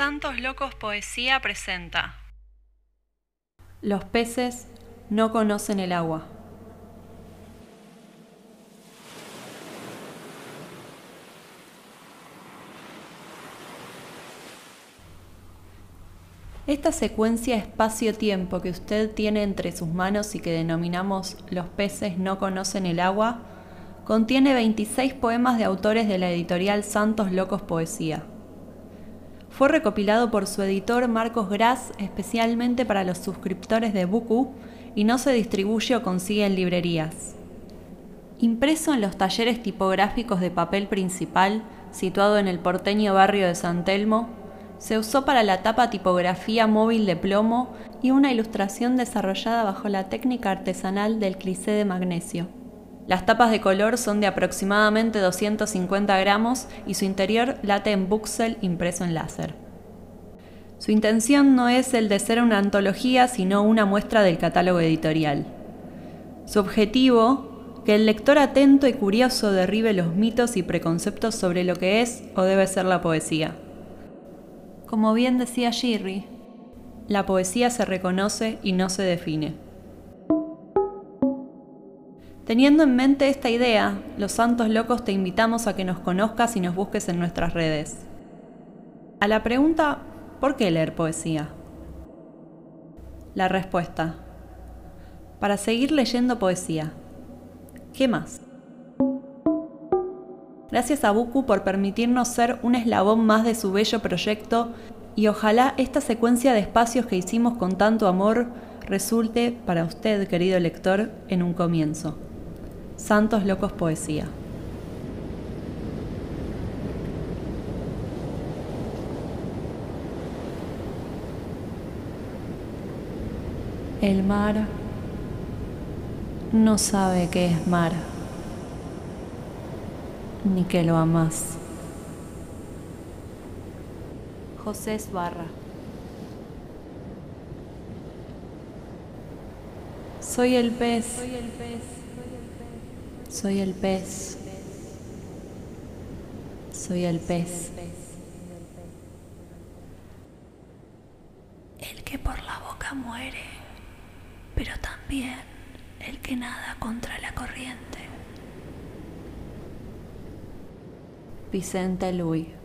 Santos Locos Poesía presenta Los peces no conocen el agua. Esta secuencia espacio-tiempo que usted tiene entre sus manos y que denominamos Los peces no conocen el agua, contiene 26 poemas de autores de la editorial Santos Locos Poesía. Fue recopilado por su editor Marcos Gras especialmente para los suscriptores de Buku y no se distribuye o consigue en librerías. Impreso en los talleres tipográficos de papel principal, situado en el porteño barrio de San Telmo, se usó para la tapa tipografía móvil de plomo y una ilustración desarrollada bajo la técnica artesanal del cliché de magnesio. Las tapas de color son de aproximadamente 250 gramos y su interior late en buxel impreso en láser. Su intención no es el de ser una antología, sino una muestra del catálogo editorial. Su objetivo, que el lector atento y curioso derribe los mitos y preconceptos sobre lo que es o debe ser la poesía. Como bien decía Shirri, la poesía se reconoce y no se define. Teniendo en mente esta idea, los Santos Locos te invitamos a que nos conozcas y nos busques en nuestras redes. A la pregunta, ¿por qué leer poesía? La respuesta, para seguir leyendo poesía. ¿Qué más? Gracias a Buku por permitirnos ser un eslabón más de su bello proyecto y ojalá esta secuencia de espacios que hicimos con tanto amor resulte para usted, querido lector, en un comienzo. Santos Locos Poesía. El mar no sabe qué es mar, ni que lo amas. José Esbarra. Soy el pez. Soy el pez. Soy el pez. Soy el pez. El que por la boca muere, pero también el que nada contra la corriente. Vicente Luis.